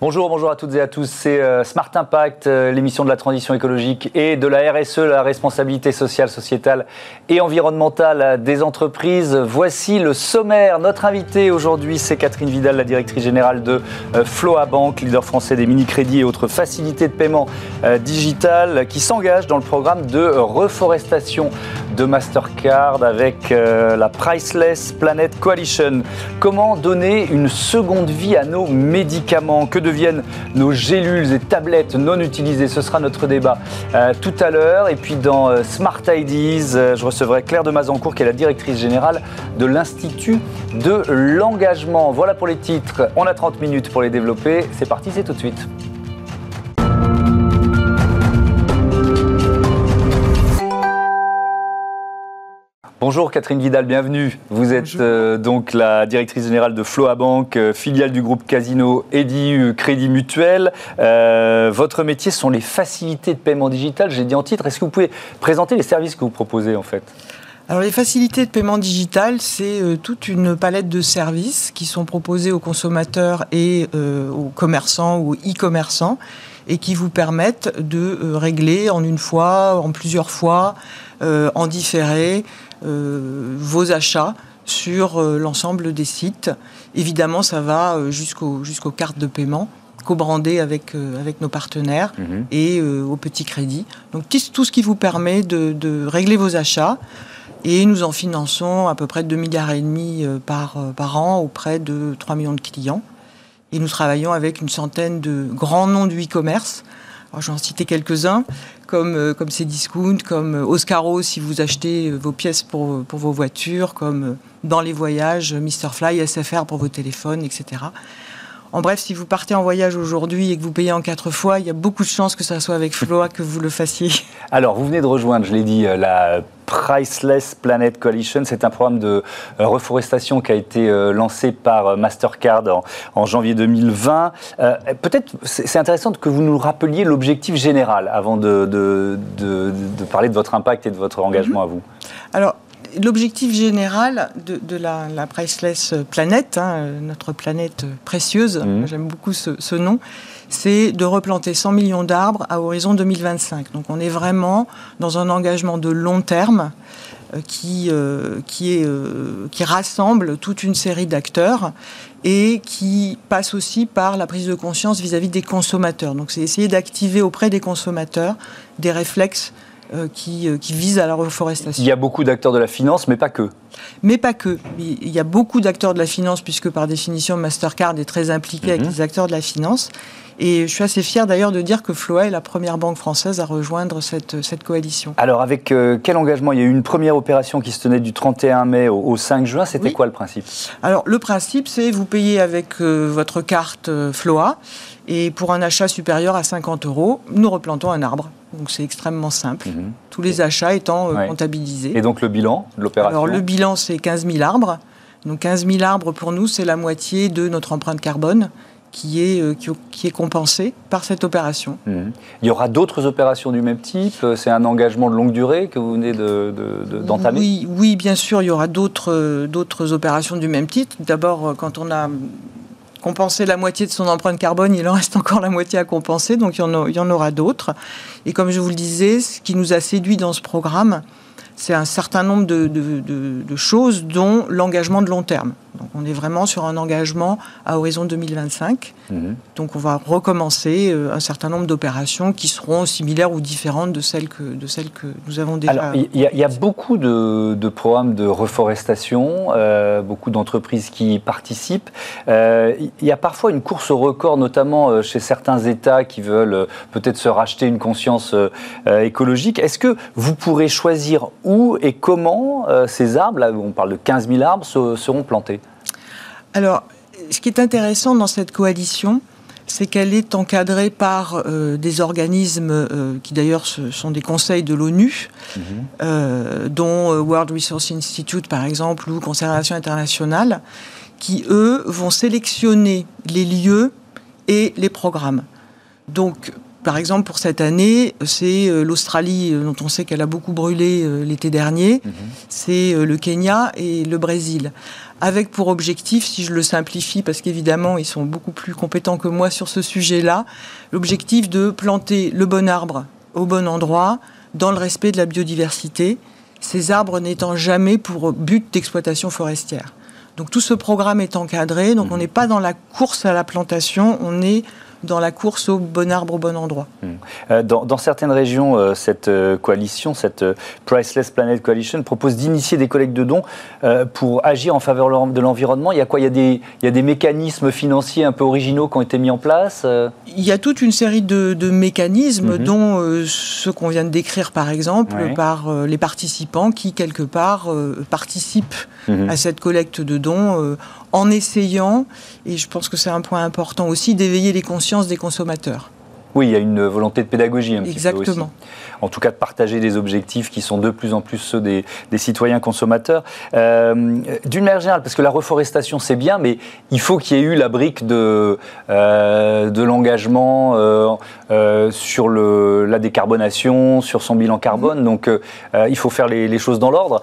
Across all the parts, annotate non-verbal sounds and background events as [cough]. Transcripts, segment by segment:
Bonjour, bonjour à toutes et à tous. C'est euh, Smart Impact, euh, l'émission de la transition écologique et de la RSE, la responsabilité sociale, sociétale et environnementale des entreprises. Voici le sommaire. Notre invité aujourd'hui, c'est Catherine Vidal, la directrice générale de euh, Floa Bank, leader français des mini-crédits et autres facilités de paiement digital, qui s'engage dans le programme de reforestation de Mastercard avec la Priceless Planet Coalition. Comment donner une seconde vie à nos médicaments? Deviennent nos gélules et tablettes non utilisées Ce sera notre débat euh, tout à l'heure. Et puis dans euh, Smart IDs, euh, je recevrai Claire de Mazancourt, qui est la directrice générale de l'Institut de l'engagement. Voilà pour les titres. On a 30 minutes pour les développer. C'est parti, c'est tout de suite. Bonjour Catherine Vidal, bienvenue. Vous êtes euh, donc la directrice générale de Floa Bank, euh, filiale du groupe Casino EDU Crédit Mutuel. Euh, votre métier sont les facilités de paiement digital, j'ai dit en titre. Est-ce que vous pouvez présenter les services que vous proposez en fait? Alors les facilités de paiement digital, c'est toute une palette de services qui sont proposés aux consommateurs et aux commerçants ou e-commerçants et qui vous permettent de régler en une fois, en plusieurs fois, en différé, euh, vos achats sur euh, l'ensemble des sites. Évidemment, ça va euh, jusqu'aux jusqu'aux cartes de paiement co-brandées avec, avec nos partenaires mhm. et au petit crédit. Donc tout ce qui vous permet de, régler vos achats. Et nous en finançons à peu près 2 milliards et demi par, par an auprès de 3 millions de clients. Et nous travaillons avec une centaine de grands noms du e-commerce. Alors, je vais en citer quelques-uns comme, euh, comme Cdiscount, comme euh, Oscaro si vous achetez euh, vos pièces pour, pour vos voitures, comme dans les voyages, Mr. Fly, SFR pour vos téléphones, etc. En bref, si vous partez en voyage aujourd'hui et que vous payez en quatre fois, il y a beaucoup de chances que ça soit avec Floa que vous le fassissiez. [laughs] Alors, vous venez de rejoindre, je l'ai dit, la Priceless Planet Coalition. C'est un programme de euh, reforestation qui a été euh, lancé par euh, Mastercard en, janvier 2020. Peut-être c'est intéressant que vous nous rappeliez l'objectif général avant de, de, parler de votre impact et de votre engagement à vous. Alors, l'objectif général de, la, Priceless Planet, hein, notre planète précieuse, mhm. j'aime beaucoup ce, nom, c'est de replanter 100 millions d'arbres à horizon 2025. Donc on est vraiment dans un engagement de long terme euh, qui, euh, qui, est, euh, qui rassemble toute une série d'acteurs et qui passe aussi par la prise de conscience vis-à-vis des consommateurs. Donc c'est essayer d'activer auprès des consommateurs des réflexes qui, qui, visent à la reforestation. Il y a beaucoup d'acteurs de la finance, mais pas que. Mais pas que. Il y a beaucoup d'acteurs de la finance, puisque par définition, Mastercard est très impliqué avec mhm. les acteurs de la finance. Et je suis assez fier d'ailleurs de dire que Floa est la première banque française à rejoindre cette, cette coalition. Alors avec euh, quel engagement? Il y a eu une première opération qui se tenait du 31 mai au, 5 juin. C'était quoi le principe? Alors le principe, c'est vous payez avec euh, votre carte euh, Floa et pour un achat supérieur à 50 euros, nous replantons un arbre. Donc c'est extrêmement simple. Mhm. Tous les achats étant comptabilisés. Et donc le bilan de l'opération? Alors le bilan, c'est 15 000 arbres. Donc 15 000 arbres pour nous, c'est la moitié de notre empreinte carbone qui est, euh, qui, est compensé par cette opération. Mhm. Il y aura d'autres opérations du même type euh, C'est un engagement de longue durée que vous venez d'entamer de, oui, oui, bien sûr, il y aura d'autres opérations du même type. D'abord, quand on a compensé la moitié de son empreinte carbone, il en reste encore la moitié à compenser, donc il y en, il y en aura d'autres. Et comme je vous le disais, ce qui nous a séduit dans ce programme, c'est un certain nombre de, de choses, dont l'engagement de long terme. Donc on est vraiment sur un engagement à horizon 2025. Mhm. Donc on va recommencer euh, un certain nombre d'opérations qui seront similaires ou différentes de celles que, de celles que nous avons déjà. il y, a beaucoup de, programmes de reforestation, euh, beaucoup d'entreprises qui participent. Euh, il y a parfois une course au record, notamment chez certains États qui veulent peut-être se racheter une conscience écologique. Est-ce que vous pourrez choisir où et comment ces arbres, là on parle de 15 000 arbres, seront plantés? Alors, ce qui est intéressant dans cette coalition, c'est qu'elle est encadrée par euh, des organismes euh, qui d'ailleurs sont des conseils de l'ONU, mhm. euh, dont World Resource Institute par exemple ou Conservation internationale, qui eux vont sélectionner les lieux et les programmes. Donc par exemple, pour cette année, c'est euh, l'Australie, dont on sait qu'elle a beaucoup brûlé l'été dernier, mhm. c'est le Kenya et le Brésil. Avec pour objectif, si je le simplifie, parce qu'évidemment, ils sont beaucoup plus compétents que moi sur ce sujet-là, l'objectif de planter le bon arbre au bon endroit, dans le respect de la biodiversité, ces arbres n'étant jamais pour but d'exploitation forestière. Donc tout ce programme est encadré, donc on mhm. n'est pas dans la course à la plantation, on est dans la course au bon arbre au bon endroit. Hmm. Euh, dans, certaines régions, euh, cette euh, coalition, cette Priceless Planet Coalition, propose d'initier des collectes de dons pour agir en faveur de l'environnement. Il y a quoi? Il y a, des, il y a des mécanismes financiers un peu originaux qui ont été mis en place Il y a toute une série de, mécanismes, mhm. dont ceux qu'on vient de décrire par exemple, par les participants qui, quelque part, participent mhm. à cette collecte de dons en essayant, et je pense que c'est un point important aussi, d'éveiller les consciences des consommateurs. Oui, il y a une volonté de pédagogie un Exactement. petit peu aussi. En tout cas, de partager des objectifs qui sont de plus en plus ceux des, citoyens consommateurs. Euh, d'une manière générale, parce que la reforestation, c'est bien, mais il faut qu'il y ait eu la brique de, euh, de l'engagement euh, sur le, la décarbonation, sur son bilan carbone. Donc, il faut faire les, choses dans l'ordre.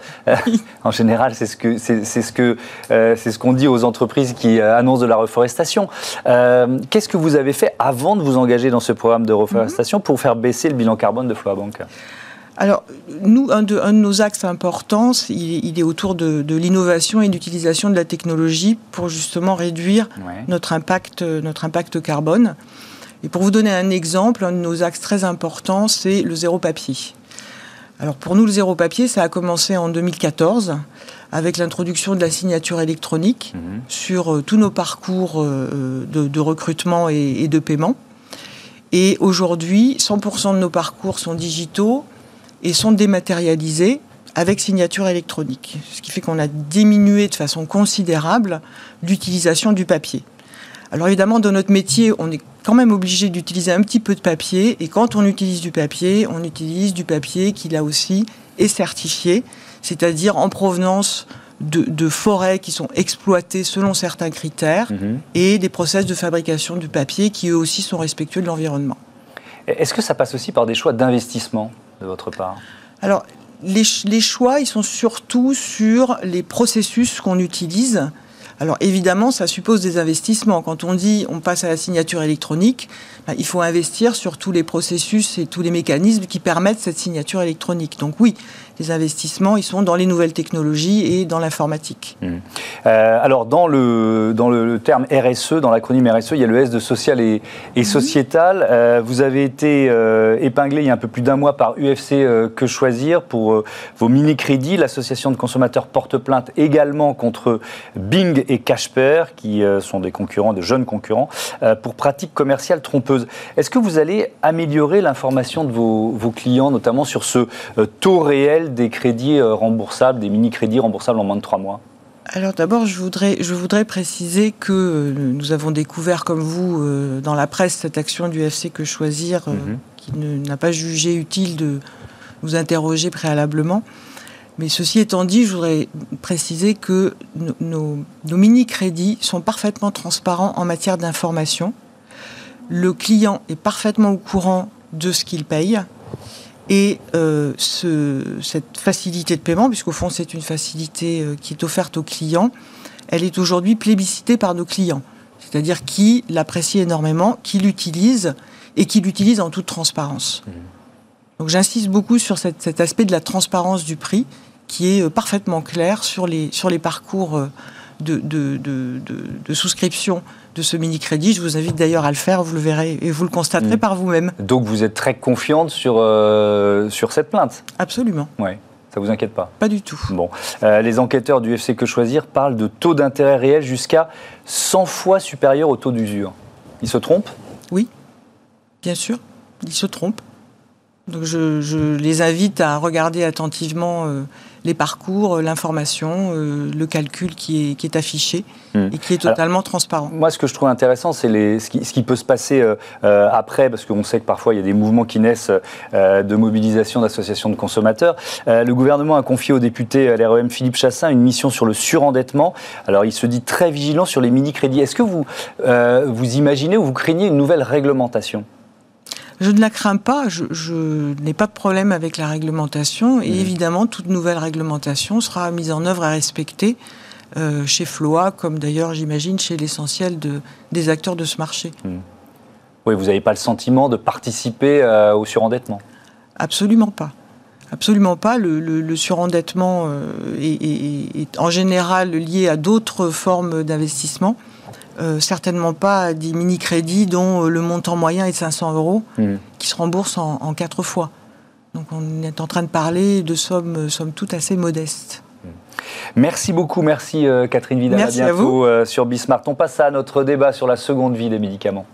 en général, c'est ce c'est ce que c'est ce qu'on dit aux entreprises qui annoncent de la reforestation. Qu'est-ce que vous avez fait avant de vous engager dans ce programme de reforestation pour faire baisser le bilan carbone de Floabank alors, nous, un de, nos axes importants, il, est autour de, l'innovation et d'utilisation de la technologie pour justement réduire notre, impact, notre impact carbone. Et pour vous donner un exemple, un de nos axes très importants, c'est le zéro papier. Alors pour nous, le zéro papier, ça a commencé en 2014 avec l'introduction de la signature électronique mhm. sur euh, tous nos parcours euh, de, recrutement et de paiement. Et aujourd'hui, 100% de nos parcours sont digitaux et sont dématérialisés avec signature électronique. Ce qui fait qu'on a diminué de façon considérable l'utilisation du papier. Alors évidemment, dans notre métier, on est quand même obligé d'utiliser un petit peu de papier. Et quand on utilise du papier, on utilise du papier qui là aussi est certifié, c'est-à-dire en provenance de, forêts qui sont exploitées selon certains critères mhm. et des process de fabrication du papier qui eux aussi sont respectueux de l'environnement. Est-ce que ça passe aussi par des choix d'investissement de votre part? Alors, les, les, choix, ils sont surtout sur les processus qu'on utilise. Alors évidemment, ça suppose des investissements. Quand on dit on passe à la signature électronique, bah, il faut investir sur tous les processus et tous les mécanismes qui permettent cette signature électronique. Donc oui, les investissements, ils sont dans les nouvelles technologies et dans l'informatique. Mmh. Euh, alors, dans le, dans le terme RSE, dans l'acronyme RSE, il y a le S de social et, et mmh. sociétal. Euh, vous avez été euh, épinglé il y a un peu plus d'un mois par UFC Que Choisir pour vos mini-crédits. L'association de consommateurs porte plainte également contre Bing et Casper, qui sont des concurrents, de jeunes concurrents, pour pratiques commerciales trompeuses. Est-ce que vous allez améliorer l'information de vos, vos clients, notamment sur ce taux réel des crédits euh, remboursables, des mini-crédits remboursables en moins de trois mois alors d'abord, je voudrais, je voudrais préciser que euh, nous avons découvert, comme vous, euh, dans la presse, cette action du FC Que Choisir, mhm. qui n'a pas jugé utile de nous interroger préalablement. Mais ceci étant dit, je voudrais préciser que nos mini-crédits sont parfaitement transparents en matière d'information. Le client est parfaitement au courant de ce qu'il paye. Et euh, cette facilité de paiement, puisqu'au fond c'est une facilité euh, qui est offerte aux clients, elle est aujourd'hui plébiscitée par nos clients. C'est-à-dire qui l'apprécient énormément, qui l'utilisent et qui l'utilisent en toute transparence. Mmh. Donc j'insiste beaucoup sur cet aspect de la transparence du prix qui est euh, parfaitement clair sur les, sur les parcours de, de, de, de souscription de ce mini-crédit. Je vous invite d'ailleurs à le faire, vous le verrez et vous le constaterez mm. par vous-même. Donc vous êtes très confiante sur, euh, sur cette plainte? Absolument. Oui. Ça vous inquiète pas? Pas du tout. Bon, euh, les enquêteurs du FC Que Choisir parlent de taux d'intérêt réel jusqu'à 100 fois supérieur au taux d'usure. Ils se trompent? Oui, bien sûr, ils se trompent. Donc je, les invite à regarder attentivement euh, les parcours, euh, l'information, euh, le calcul qui est, qui est affiché hmm. et qui est totalement transparent. Moi, ce que je trouve intéressant, c'est ce qui, ce, qui, peut se passer après, parce qu'on sait que parfois il y a des mouvements qui naissent de mobilisation d'associations de consommateurs. le gouvernement a confié au député LREM Philippe Chassin une mission sur le surendettement. Alors, il se dit très vigilant sur les mini-crédits. Est-ce que vous, vous imaginez ou vous craignez une nouvelle réglementation? Je ne la crains pas, je, n'ai pas de problème avec la réglementation et mmh. évidemment toute nouvelle réglementation sera mise en œuvre à respecter euh, chez Floa, comme d'ailleurs j'imagine chez l'essentiel de, des acteurs de ce marché. Mmh. Oui, vous n'avez pas le sentiment de participer euh, au surendettement? Absolument pas. Absolument pas. Le, surendettement euh, est, en général lié à d'autres formes d'investissement. Euh, certainement pas des mini-crédits dont le montant moyen est de 500 euros, mmh. qui se remboursent en, quatre fois. Donc on est en train de parler de sommes, sommes toutes assez modestes. Mmh. Merci beaucoup, merci Catherine Vidal. Merci à bientôt à vous. sur Bismart. On passe à notre débat sur la seconde vie des médicaments.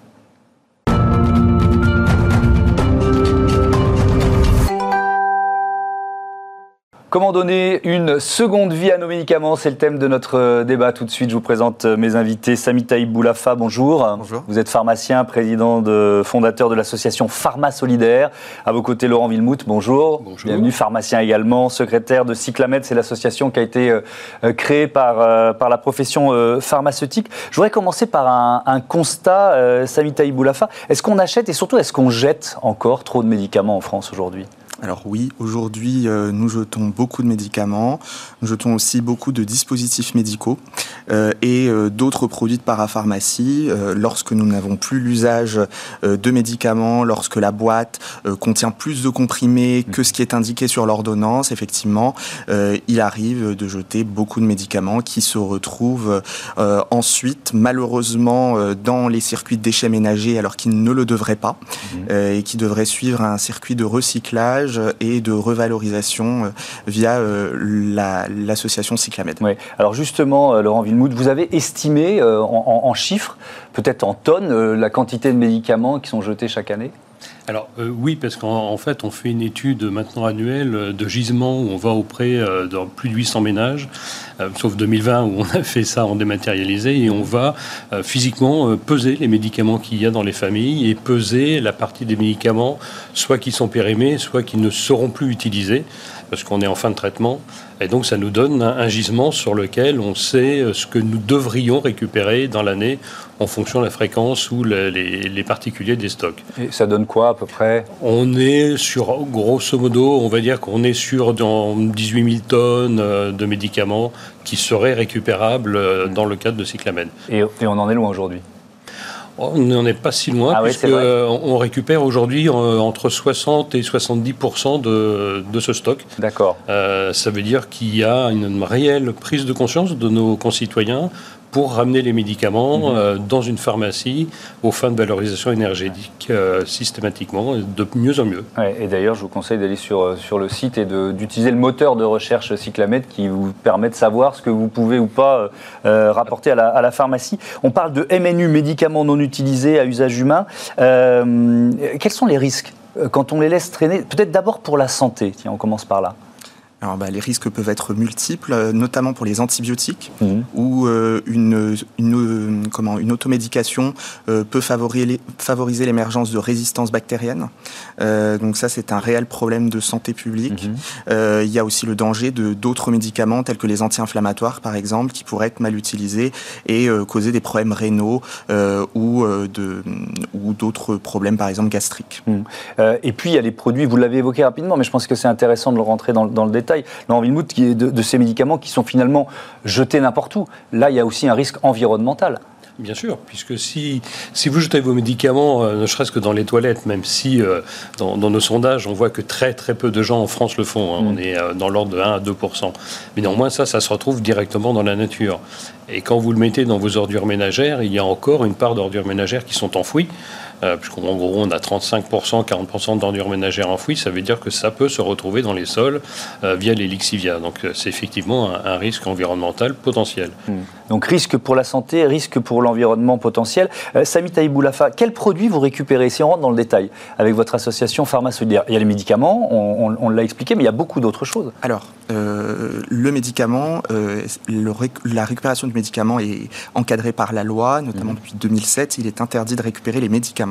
Comment donner une seconde vie à nos médicaments C'est le thème de notre euh, débat. Tout de suite, je vous présente euh, mes invités. Sami Boulafa, bonjour. Bonjour. Vous êtes pharmacien, président de, fondateur de l'association Pharma Solidaire. À vos côtés, Laurent Villemout, bonjour. Bonjour. Bienvenue, pharmacien également, secrétaire de Cyclamed. C'est l'association qui a été euh, créée par, par la profession pharmaceutique. Je voudrais commencer par un, un constat, Sami Boulafa. Est-ce qu'on achète et surtout, est-ce qu'on jette encore trop de médicaments en France aujourd'hui? Alors oui, aujourd'hui, euh, nous jetons beaucoup de médicaments, nous jetons aussi beaucoup de dispositifs médicaux euh, et euh, d'autres produits de parapharmacie lorsque nous n'avons plus l'usage de médicaments, lorsque la boîte contient plus de comprimés que ce qui est indiqué sur l'ordonnance, effectivement, il arrive de jeter beaucoup de médicaments qui se retrouvent ensuite, malheureusement, dans les circuits de déchets ménagers alors qu'ils ne le devraient pas mmh. et qui devraient suivre un circuit de recyclage et de revalorisation euh, via euh, l'association Cyclamed. Oui. Alors justement, euh, Laurent Villemout, vous avez estimé en, chiffres, peut-être en tonnes, la quantité de médicaments qui sont jetés chaque année? Alors oui, parce qu'en fait, on fait une étude maintenant annuelle de gisement où on va auprès de plus de 800 ménages, sauf 2020 où on a fait ça en dématérialisé, et on va physiquement peser les médicaments qu'il y a dans les familles et peser la partie des médicaments, soit qui sont périmés, soit qui ne seront plus utilisés parce qu'on est en fin de traitement. Et donc ça nous donne un, gisement sur lequel on sait ce que nous devrions récupérer dans l'année en fonction de la fréquence ou les, particuliers des stocks. Et ça donne quoi peu près On est sur, grosso modo, on va dire qu'on est sur dans 18 000 tonnes euh, de médicaments qui seraient récupérables euh, dans le cadre de Cyclamen. et on en est loin aujourd'hui? On n'en est pas si loin, ah puisqu'on on récupère aujourd'hui euh, entre 60 et 70 de, de ce stock. D'accord. Euh, ça veut dire qu'il y a une réelle prise de conscience de nos concitoyens pour ramener les médicaments mhm. euh, dans une pharmacie aux fins de valorisation énergétique euh, systématiquement, de mieux en mieux. et d'ailleurs, je vous conseille d'aller sur, euh, sur le site et d'utiliser le moteur de recherche Cyclamed qui vous permet de savoir ce que vous pouvez ou pas rapporter à la, à la, pharmacie. On parle de MNU, médicaments non utilisés à usage humain. quels sont les risques quand on les laisse traîner? Peut-être d'abord pour la santé, tiens, on commence par là. Alors, bah, les risques peuvent être multiples, euh, notamment pour les antibiotiques, mmh. où euh, une, une, comment, une automédication euh, peut favoriser l'émergence de résistance bactérienne. donc ça, c'est un réel problème de santé publique. Mmh. il y a aussi le danger de d'autres médicaments, tels que les anti-inflammatoires, par exemple, qui pourraient être mal utilisés et causer des problèmes rénaux ou de ou d'autres problèmes, par exemple gastriques. Mmh. et puis il y a les produits, vous l'avez évoqué rapidement, mais je pense que c'est intéressant de le rentrer dans, dans le détail détail. Est de, ces médicaments qui sont finalement jetés n'importe où. Là, il y a aussi un risque environnemental. Bien sûr, puisque si, si vous jetez vos médicaments, euh, ne serait-ce que dans les toilettes, même si euh, dans, nos sondages, on voit que très très peu de gens en France le font, hein. mm. on est euh, dans l'ordre de 1 à 2 Mais néanmoins, ça, ça se retrouve directement dans la nature. Et quand vous le mettez dans vos ordures ménagères, il y a encore une part d'ordures ménagères qui sont enfouies. Euh, puisqu'en gros on a 35%, 40% d'ordures ménagères enfouies, ça veut dire que ça peut se retrouver dans les sols euh, via les lixivia. Donc euh, c'est effectivement un, risque environnemental potentiel. Hmm. Donc risque pour la santé, risque pour l'environnement potentiel. Sami Taïboulafa, quels produits vous récupérez? Si on rentre dans le détail avec votre association Pharma Il y a les médicaments, on, l'a expliqué, mais il y a beaucoup d'autres choses. Alors, euh, le médicament, euh, la récupération du médicament est encadrée par la loi, notamment mhm. depuis 2007. Il est interdit de récupérer les médicaments.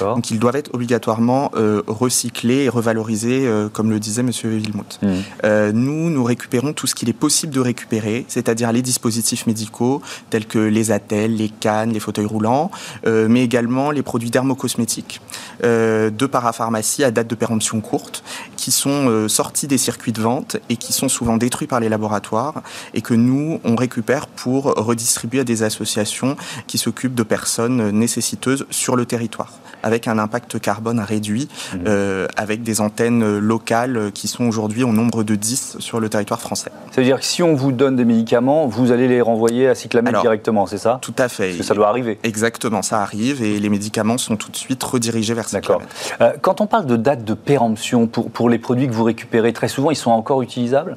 Donc ils doivent être obligatoirement euh, recyclés et revalorisés, comme le disait M. Villemout. Mhm. nous, nous récupérons tout ce qu'il est possible de récupérer, c'est-à-dire les dispositifs médicaux tels que les attelles, les cannes, les fauteuils roulants, mais également les produits dermocosmétiques de parapharmacie à date de péremption courte, qui sont sortis des circuits de vente et qui sont souvent détruits par les laboratoires et que nous, on récupère pour redistribuer à des associations qui s'occupent de personnes nécessiteuses sur le territoire, avec un impact carbone réduit, mmh. euh, avec des antennes locales qui sont aujourd'hui au nombre de 10 sur le territoire français. C'est-à-dire que si on vous donne des médicaments, vous allez les renvoyer à Cyclamed directement, c'est ça? Tout à fait. Parce que ça doit arriver. Exactement, ça arrive et les médicaments sont tout de suite redirigés vers Cyclamed. D'accord. Euh, quand on parle de date de péremption pour, pour les produits que vous récupérez, très souvent, ils sont encore utilisables?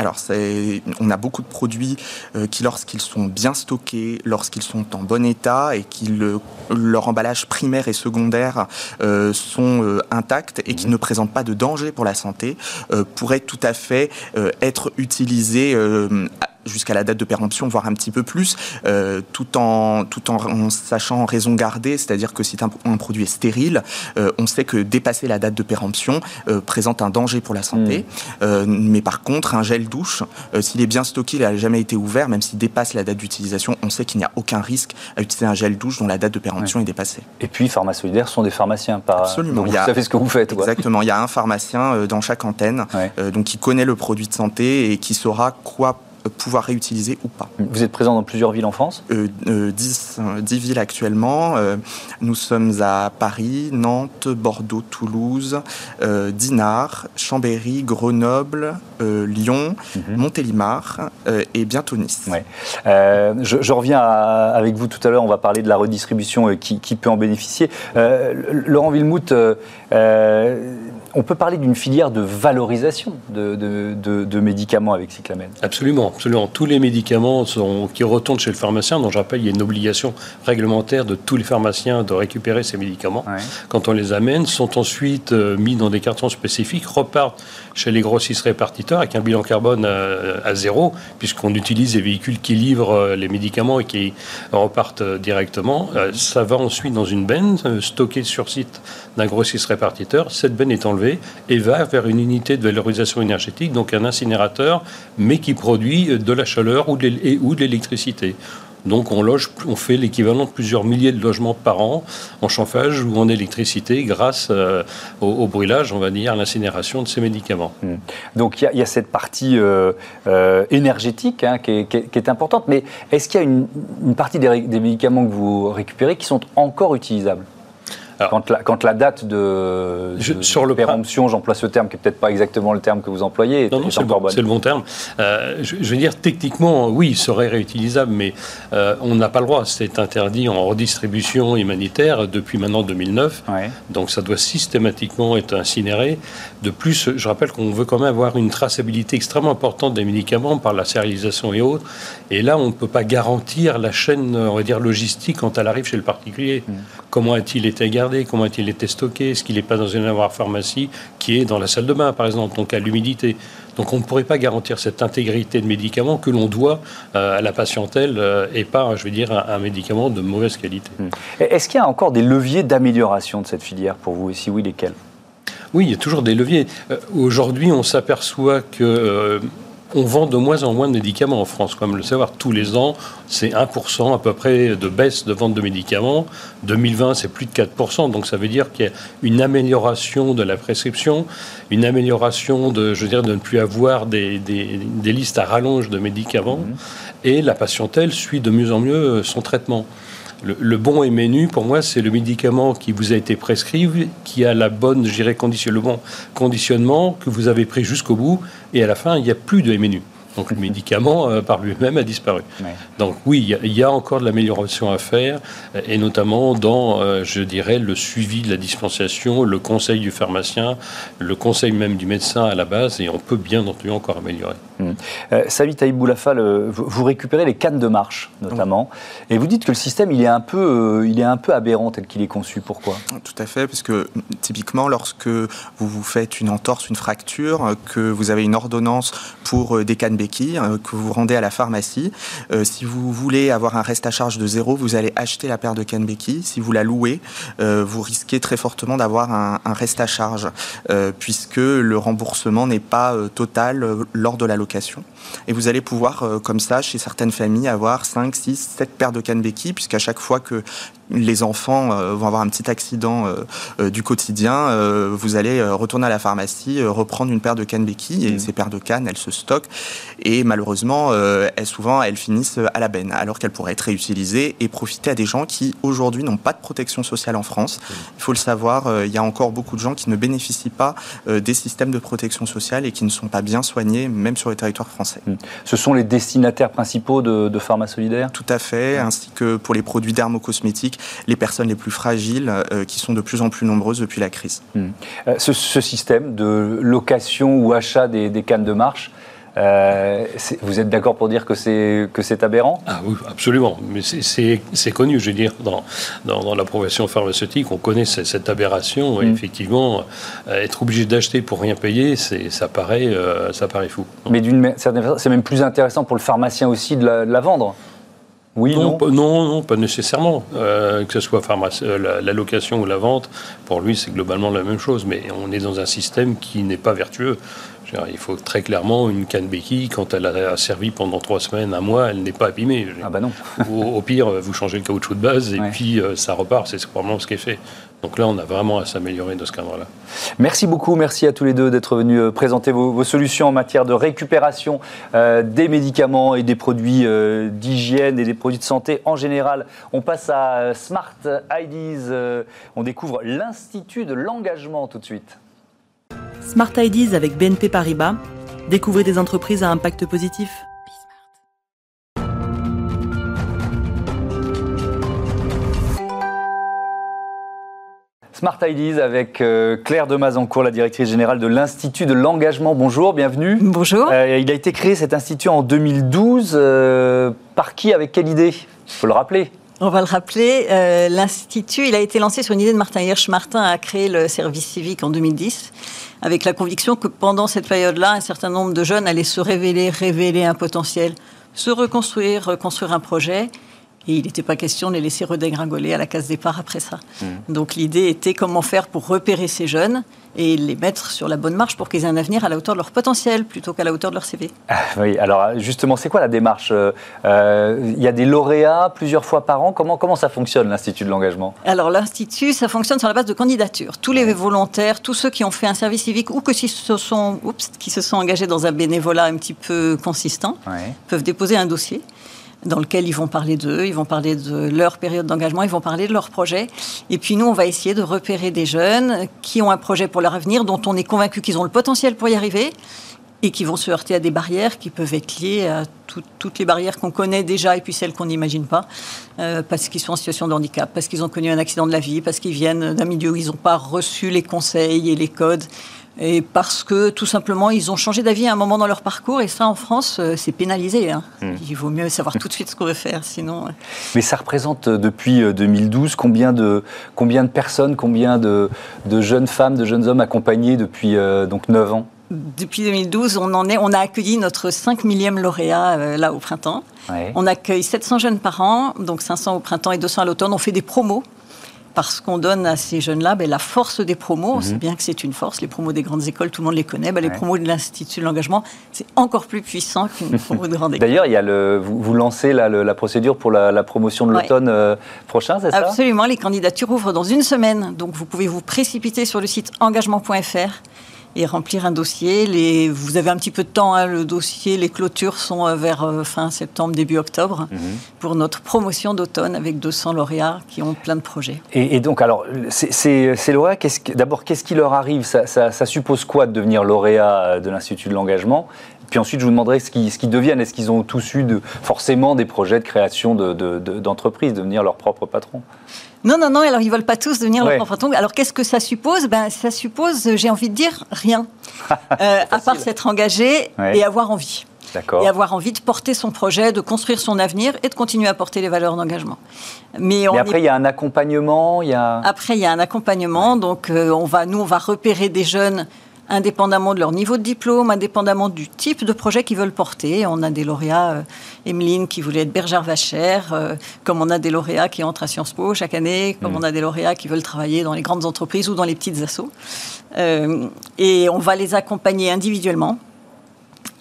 Alors, on a beaucoup de produits euh, qui, lorsqu'ils sont bien stockés, lorsqu'ils sont en bon état et que leur emballage primaire et secondaire euh, sont euh, intacts et qui ne présentent pas de danger pour la santé, pourraient tout à fait être utilisés jusqu'à la date de péremption, voire un petit peu plus, euh, tout, en, tout en, sachant raison garder, c'est-à-dire que si un, produit est stérile, euh, on sait que dépasser la date de péremption euh, présente un danger pour la santé. Mm. mais par contre, un gel douche, s'il est bien stocké, il n'a jamais été ouvert, même s'il dépasse la date d'utilisation, on sait qu'il n'y a aucun risque à utiliser un gel douche dont la date de péremption est dépassée. Et puis, Pharma Solidaire sont des pharmaciens. Par... Absolument. Donc, vous savez ce que vous faites. Exactement. Il y a un pharmacien dans chaque antenne, donc qui connaît le produit de santé et qui saura quoi pouvoir réutiliser ou pas. Vous êtes présent dans plusieurs villes en France? Euh, 10, euh, villes actuellement. Euh, nous sommes à Paris, Nantes, Bordeaux, Toulouse, euh, Dinard, Chambéry, Grenoble, Lyon, mhm. Montélimar et bientôt Nice. Ouais. Je, reviens avec vous tout à l'heure, on va parler de la redistribution qui, qui, peut en bénéficier. Laurent Villemout, on peut parler d'une filière de valorisation de, de médicaments avec cyclamène Absolument absolument. Tous les médicaments qui retournent chez le pharmacien, dont je rappelle, il y a une obligation réglementaire de tous les pharmaciens de récupérer ces médicaments, quand on les amène, sont ensuite euh, mis dans des cartons spécifiques, repartent chez les grossistes répartiteurs avec un bilan carbone à, zéro, puisqu'on utilise des véhicules qui livrent euh, les médicaments et qui repartent euh, directement. Ça va ensuite dans une benne stockée sur site d'un grossiste répartiteur. Cette benne est enlevée et va vers une unité de valorisation énergétique, donc un incinérateur, mais qui produit de la chaleur ou de l'électricité. Donc on, fait l'équivalent de plusieurs milliers de logements par an en chauffage ou en électricité grâce euh, au, brûlage, on va dire, à l'incinération de ces médicaments. Hmm. Donc il y, a cette partie euh, euh, énergétique hein, qui, est, importante, mais est-ce qu'il y a une, partie des médicaments que vous récupérez qui sont encore utilisables? Quand, la, date de, sur le péremption, j'emploie ce terme qui n'est peut-être pas exactement le terme que vous employez, non, non, c'est, le bon, terme. Euh, je, veux dire, techniquement, oui, il serait réutilisable, mais euh, on n'a pas le droit. C'est interdit en redistribution humanitaire depuis maintenant 2009. Donc ça doit systématiquement être incinéré. De plus, je rappelle qu'on veut quand même avoir une traçabilité extrêmement importante des médicaments par la sérialisation et autres. Et là, on ne peut pas garantir la chaîne, on va dire, logistique quand elle arrive chez le particulier. Mm. Comment a-t-il été gardé? Comment a-t-il été stocké, est-ce qu'il n'est pas dans une avoir pharmacie qui est dans la salle de bain, par exemple, donc à l'humidité? Donc on ne pourrait pas garantir cette intégrité de médicaments que l'on doit euh, à la patientèle euh, et pas, je veux dire, un, médicament de mauvaise qualité. Hmm. Est-ce qu'il y a encore des leviers d'amélioration de cette filière pour vous? Et si oui, lesquels? Oui, il y a toujours des leviers. Euh, aujourd'hui, on s'aperçoit que on vend de moins en moins de médicaments en France. Comme le savoir, tous les ans, c'est 1% à peu près de baisse de vente de médicaments. 2020, c'est plus de 4%. Donc ça veut dire qu'il y a une amélioration de la prescription, une amélioration de, je veux dire, de ne plus avoir des, listes à rallonge de médicaments. Mmh. Et la patientèle suit de mieux en mieux son traitement. Le, bon et menu, pour moi, c'est le médicament qui vous a été prescrit, qui a la bonne, je dirais, condition, le bon conditionnement que vous avez pris jusqu'au bout, et à la fin, il n'y a plus de MNU. Donc le médicament par lui-même a disparu. Donc oui, il y, a encore de l'amélioration à faire, et notamment dans, je dirais, le suivi de la dispensation, le conseil du pharmacien, le conseil même du médecin à la base, et on peut bien entendu encore améliorer. Mmh. Euh, vous récupérez les cannes de marche notamment, et vous dites que le système il est un peu, euh, il est un peu aberrant tel qu'il est conçu. Pourquoi? Tout à fait, parce que typiquement lorsque vous vous faites une entorse, une fracture, que vous avez une ordonnance pour euh, des cannes euh, que vous rendez à la pharmacie, si vous voulez avoir un reste à charge de zéro, vous allez acheter la paire de cannes. Si vous la louez, vous risquez très fortement d'avoir un, un, reste à charge, puisque le remboursement n'est pas total lors de la location. Et vous allez pouvoir, comme ça, chez certaines familles, avoir 5, 6, 7 paires de cannes béquilles, puisqu'à chaque fois que les enfants euh, vont avoir un petit accident euh, euh, du quotidien, vous allez retourner à la pharmacie, reprendre une paire de cannes béquilles, et mmh. ces paires de cannes, elles se stockent, et malheureusement, elles, souvent, elles finissent à la benne, alors qu'elles pourraient être réutilisées et profiter à des gens qui, aujourd'hui, n'ont pas de protection sociale en France. Mmh. Il faut le savoir, il y a encore beaucoup de gens qui ne bénéficient pas des systèmes de protection sociale et qui ne sont pas bien soignés, même sur le territoire français. Ce sont les destinataires principaux de, de Pharma Solidaire? Tout à fait, ainsi que pour les produits dermocosmétiques, les personnes les plus fragiles euh, qui sont de plus en plus nombreuses depuis la crise. Hmm. Euh, ce, système de location ou achat des, cannes de marche, euh, vous êtes d'accord pour dire que c'est aberrant? Ah oui, absolument. Mais c'est connu, je veux dire, dans, dans, l'approbation pharmaceutique, on connaît cette, aberration. Et hmm. effectivement, être obligé d'acheter pour rien payer, ça paraît, ça paraît fou. Mais d'une certaine façon, c'est même plus intéressant pour le pharmacien aussi de la vendre. Oui, non, non, non, pas nécessairement. Euh, que ce soit euh, la, location ou la vente, pour lui, c'est globalement la même chose. Mais on est dans un système qui n'est pas vertueux. Il faut très clairement une canne béquille, quand elle a servi pendant trois semaines, un mois, elle n'est pas abîmée. Ah bah non. au, pire, vous changez le caoutchouc de base et puis euh, ça repart. C'est probablement ce qui est fait. Donc là, on a vraiment à s'améliorer dans ce cadre-là. Merci beaucoup, merci à tous les deux d'être venus euh, présenter vos, solutions en matière de récupération euh, des médicaments et des produits euh, d'hygiène et des produits de santé en général. On passe à Smart IDs, on découvre l'Institut de l'engagement tout de suite. Smart IDs avec BNP Paribas, découvrez des entreprises à impact positif. Smart Ideas avec euh, Claire Demazancourt, la directrice générale de l'Institut de l'engagement. Bonjour, bienvenue. Bonjour. Euh, il a été créé cet institut en 2012. Euh, par qui, avec quelle idée? Il faut le rappeler. On va le rappeler. L'Institut, il a été lancé sur une idée de Martin Hirsch. Martin a créé le service civique en 2010 avec la conviction que pendant cette période-là, un certain nombre de jeunes allaient se révéler, révéler un potentiel, se reconstruire, reconstruire un projet. Et il n'était pas question de les laisser redégringoler à la case départ après ça. Hmm. Donc l'idée était comment faire pour repérer ces jeunes et les mettre sur la bonne marche pour qu'ils aient un avenir à la hauteur de leur potentiel plutôt qu'à la hauteur de leur CV. Ah, oui, alors justement, c'est quoi la démarche euh, euh, Il y a des lauréats plusieurs fois par an. Comment, comment ça fonctionne, l'Institut de l'engagement? Alors l'Institut, ça fonctionne sur la base de candidatures. Tous les volontaires, tous ceux qui ont fait un service civique ou que qui se sont, oups, qui se sont engagés dans un bénévolat un petit peu consistant, peuvent déposer un dossier dans lequel ils vont parler d'eux, ils vont parler de leur période d'engagement, ils vont parler de leur projet. Et puis nous, on va essayer de repérer des jeunes qui ont un projet pour leur avenir, dont on est convaincu qu'ils ont le potentiel pour y arriver et qui vont se heurter à des barrières qui peuvent être liées à toutes les barrières qu'on connaît déjà et puis celles qu'on n'imagine pas, euh, parce qu'ils sont en situation de handicap, parce qu'ils ont connu un accident de la vie, parce qu'ils viennent d'un milieu où ils n'ont pas reçu les conseils et les codes et parce que tout simplement ils ont changé d'avis à un moment dans leur parcours et ça en France euh, c'est pénalisé. Hein. Hmm. Il vaut mieux savoir tout de suite ce qu'on veut faire sinon. Mais ça représente euh, depuis 2012 euh, combien de, combien de personnes, combien de, de jeunes femmes, de jeunes hommes accompagnés depuis donc 9 ans? Depuis 2012, on en est, on a accueilli notre 5 millième lauréat là au printemps. On accueille 700 jeunes par an, donc 500 au printemps et 200 à l'automne. On fait des promos parce qu'on donne à ces jeunes-là ben, la force des promos. On sait mhm. bien que c'est une force. Les promos des grandes écoles, tout le monde les connaît. Ben, les promos de l'Institut de l'engagement, c'est encore plus puissant qu'une [laughs] promo de grande école. D'ailleurs, il y a le, vous, lancez la, procédure pour la, promotion de l'automne euh, prochain, c'est ça? Absolument. Les candidatures ouvrent dans une semaine. Donc, vous pouvez vous précipiter sur le site engagement.fr et remplir un dossier. Les, vous avez un petit peu de temps, hein, le dossier, les clôtures sont euh, vers euh, fin septembre, début octobre, mhm. pour notre promotion d'automne avec 200 lauréats qui ont plein de projets. Et, donc, alors, ces lauréats, d'abord, qu'est-ce qui leur arrive? Ça, ça, suppose quoi de devenir lauréat de l'Institut de l'engagement? Puis ensuite, je vous demanderai ce qu'ils deviennent. Est-ce qu'ils ont tous eu de, forcément des projets de création d'entreprises, de, de, devenir leur propre patron? Non, non, non, alors ils ne veulent pas tous devenir leur propre. Alors qu'est-ce que ça suppose? Ben, Ça suppose, j'ai envie de dire, rien. [laughs] euh, à part s'être engagé et avoir envie. Et avoir envie de porter son projet, de construire son avenir et de continuer à porter les valeurs d'engagement. Mais, après, il y a un accompagnement. Il y a... Après, il y a un accompagnement. Donc, euh, on va, nous, on va repérer des jeunes indépendamment de leur niveau de diplôme, indépendamment du type de projet qu'ils veulent porter. On a des lauréats, euh, Emeline qui voulait être bergère vachère, euh, comme on a des lauréats qui entrent à Sciences Po chaque année, comme mm. on a des lauréats qui veulent travailler dans les grandes entreprises ou dans les petites assos. Euh, et on va les accompagner individuellement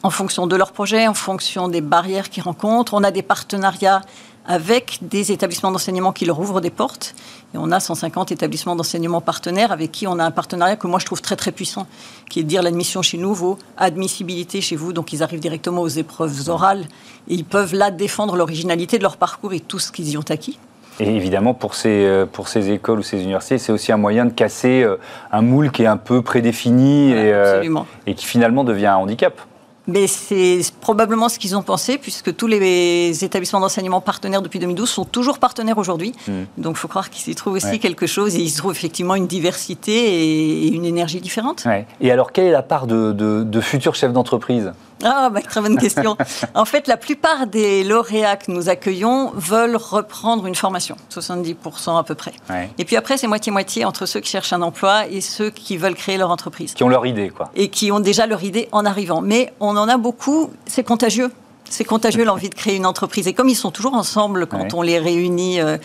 en fonction de leur projet, en fonction des barrières qu'ils rencontrent. On a des partenariats avec des établissements d'enseignement qui leur ouvrent des portes. Et on a 150 établissements d'enseignement partenaires avec qui on a un partenariat que moi je trouve très très puissant, qui est de dire l'admission chez nous vaut admissibilité chez vous. Donc ils arrivent directement aux épreuves orales et ils peuvent là défendre l'originalité de leur parcours et tout ce qu'ils y ont acquis. Et évidemment, pour ces, euh, pour ces écoles ou ces universités, c'est aussi un moyen de casser euh, un moule qui est un peu prédéfini et, euh, et qui finalement devient un handicap. Mais c'est probablement ce qu'ils ont pensé, puisque tous les établissements d'enseignement partenaires depuis 2012 sont toujours partenaires aujourd'hui. Hmm. Donc il faut croire qu'ils y trouvent aussi quelque chose et ils y trouvent effectivement une diversité et une énergie différente. Et alors, quelle est la part de, de futurs chefs d'entreprise? Ah, bah, très bonne question. [laughs] en fait, la plupart des lauréats que nous accueillons veulent reprendre une formation, 70% à peu près. Et puis après, c'est moitié-moitié entre ceux qui cherchent un emploi et ceux qui veulent créer leur entreprise. Qui ont leur idée, quoi. Et qui ont déjà leur idée en arrivant. Mais on en a beaucoup, c'est contagieux. C'est contagieux [laughs] l'envie de créer une entreprise. Et comme ils sont toujours ensemble quand on les réunit. Euh,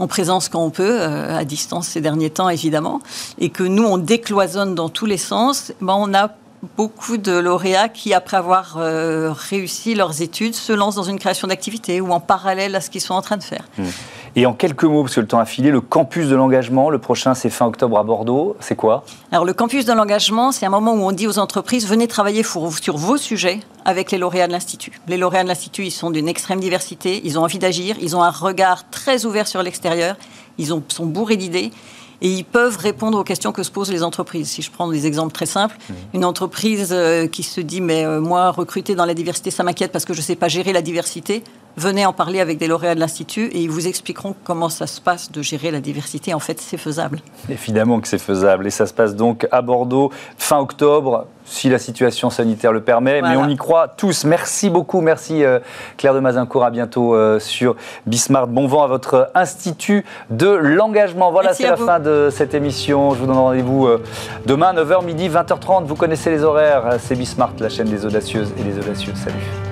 en présence quand on peut, euh, à distance ces derniers temps évidemment, et que nous on décloisonne dans tous les sens, ben on a beaucoup de lauréats qui, après avoir euh, réussi leurs études, se lancent dans une création d'activité ou en parallèle à ce qu'ils sont en train de faire. Mmh. Et en quelques mots, parce que le temps a filé, le campus de l'engagement, le prochain c'est fin octobre à Bordeaux, c'est quoi? Alors le campus de l'engagement, c'est un moment où on dit aux entreprises, venez travailler sur vos sujets avec les lauréats de l'Institut. Les lauréats de l'Institut, ils sont d'une extrême diversité, ils ont envie d'agir, ils ont un regard très ouvert sur l'extérieur, ils ont, sont bourrés d'idées et ils peuvent répondre aux questions que se posent les entreprises. Si je prends des exemples très simples, mmh. une entreprise euh, qui se dit mais euh, moi recruter dans la diversité ça m'inquiète parce que je ne sais pas gérer la diversité, venez en parler avec des lauréats de l'Institut et ils vous expliqueront comment ça se passe de gérer la diversité. En fait, c'est faisable. Évidemment que c'est faisable. Et ça se passe donc à Bordeaux fin octobre, si la situation sanitaire le permet. Mais on y croit tous. Merci beaucoup. Merci euh, Claire de Mazincourt. À bientôt euh, sur Bismarck. Bon vent à votre Institut de l'engagement. Voilà, c'est la fin de cette émission. Je vous donne rendez-vous euh, demain, 9h, midi, 20h30. Vous connaissez les horaires. C'est Bismarck, la chaîne des audacieuses et des audacieux. Salut.